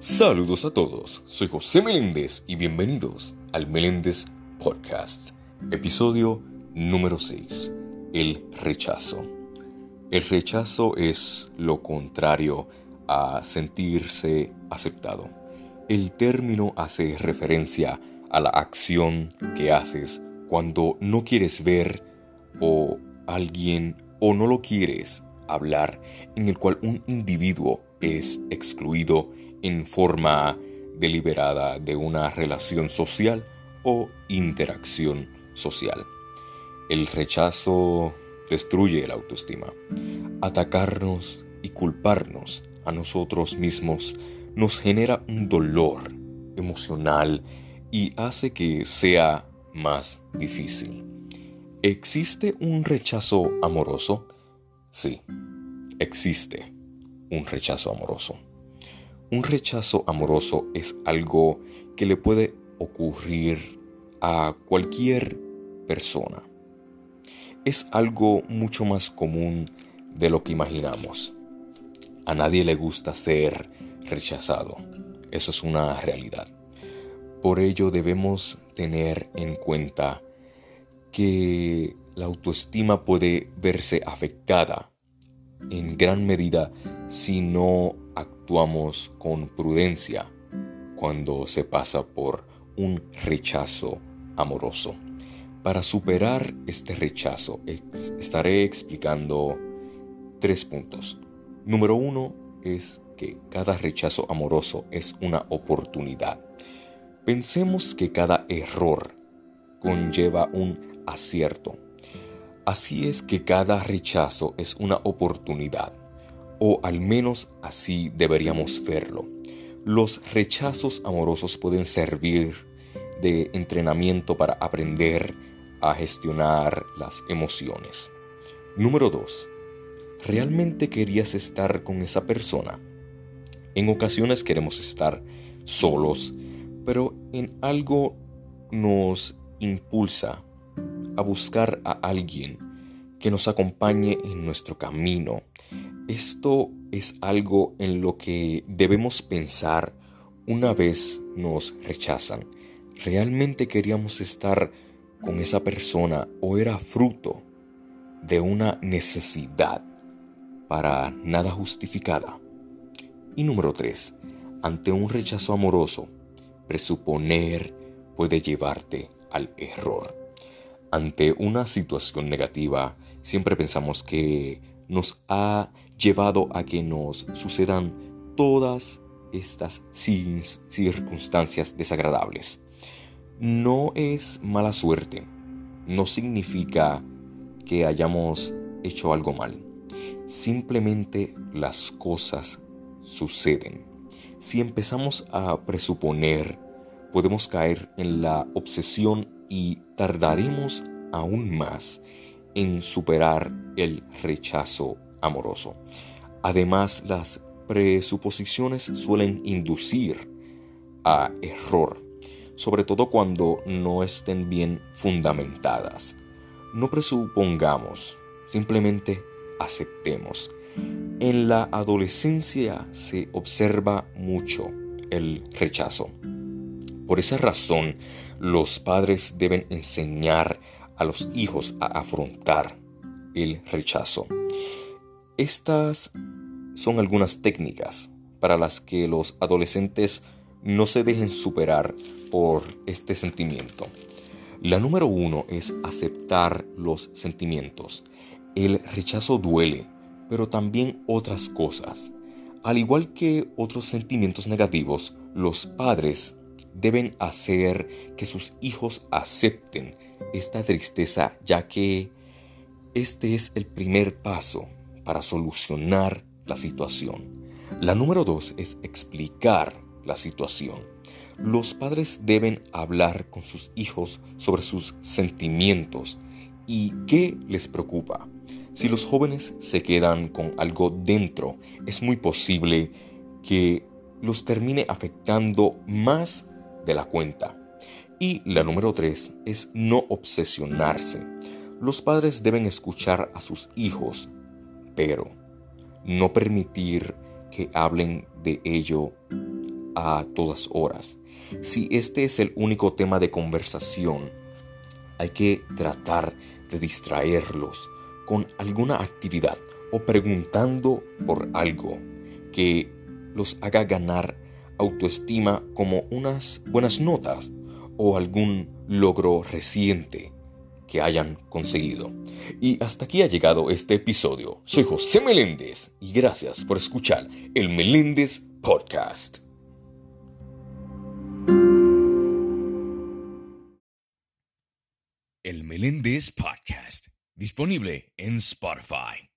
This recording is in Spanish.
Saludos a todos, soy José Meléndez y bienvenidos al Meléndez Podcast, episodio número 6, el rechazo. El rechazo es lo contrario a sentirse aceptado. El término hace referencia a la acción que haces cuando no quieres ver o alguien o no lo quieres hablar en el cual un individuo es excluido en forma deliberada de una relación social o interacción social. El rechazo destruye la autoestima. Atacarnos y culparnos a nosotros mismos nos genera un dolor emocional y hace que sea más difícil. ¿Existe un rechazo amoroso? Sí, existe un rechazo amoroso. Un rechazo amoroso es algo que le puede ocurrir a cualquier persona. Es algo mucho más común de lo que imaginamos. A nadie le gusta ser rechazado. Eso es una realidad. Por ello debemos tener en cuenta que la autoestima puede verse afectada en gran medida si no actuamos con prudencia cuando se pasa por un rechazo amoroso. Para superar este rechazo estaré explicando tres puntos. Número uno es que cada rechazo amoroso es una oportunidad. Pensemos que cada error conlleva un acierto. Así es que cada rechazo es una oportunidad o al menos así deberíamos verlo. Los rechazos amorosos pueden servir de entrenamiento para aprender a gestionar las emociones. Número 2. ¿Realmente querías estar con esa persona? En ocasiones queremos estar solos, pero en algo nos impulsa a buscar a alguien que nos acompañe en nuestro camino, esto es algo en lo que debemos pensar una vez nos rechazan. ¿Realmente queríamos estar con esa persona o era fruto de una necesidad para nada justificada? Y número 3. Ante un rechazo amoroso, presuponer puede llevarte al error. Ante una situación negativa, siempre pensamos que nos ha llevado a que nos sucedan todas estas circunstancias desagradables. No es mala suerte, no significa que hayamos hecho algo mal. Simplemente las cosas suceden. Si empezamos a presuponer, podemos caer en la obsesión y tardaremos aún más en superar el rechazo amoroso. Además, las presuposiciones suelen inducir a error, sobre todo cuando no estén bien fundamentadas. No presupongamos, simplemente aceptemos. En la adolescencia se observa mucho el rechazo. Por esa razón, los padres deben enseñar a los hijos a afrontar el rechazo. Estas son algunas técnicas para las que los adolescentes no se dejen superar por este sentimiento. La número uno es aceptar los sentimientos. El rechazo duele, pero también otras cosas. Al igual que otros sentimientos negativos, los padres deben hacer que sus hijos acepten esta tristeza ya que este es el primer paso para solucionar la situación. La número dos es explicar la situación. Los padres deben hablar con sus hijos sobre sus sentimientos y qué les preocupa. Si los jóvenes se quedan con algo dentro, es muy posible que los termine afectando más de la cuenta. Y la número tres es no obsesionarse. Los padres deben escuchar a sus hijos, pero no permitir que hablen de ello a todas horas. Si este es el único tema de conversación, hay que tratar de distraerlos con alguna actividad o preguntando por algo que los haga ganar autoestima como unas buenas notas o algún logro reciente que hayan conseguido. Y hasta aquí ha llegado este episodio. Soy José Meléndez y gracias por escuchar el Meléndez Podcast. El Meléndez Podcast, disponible en Spotify.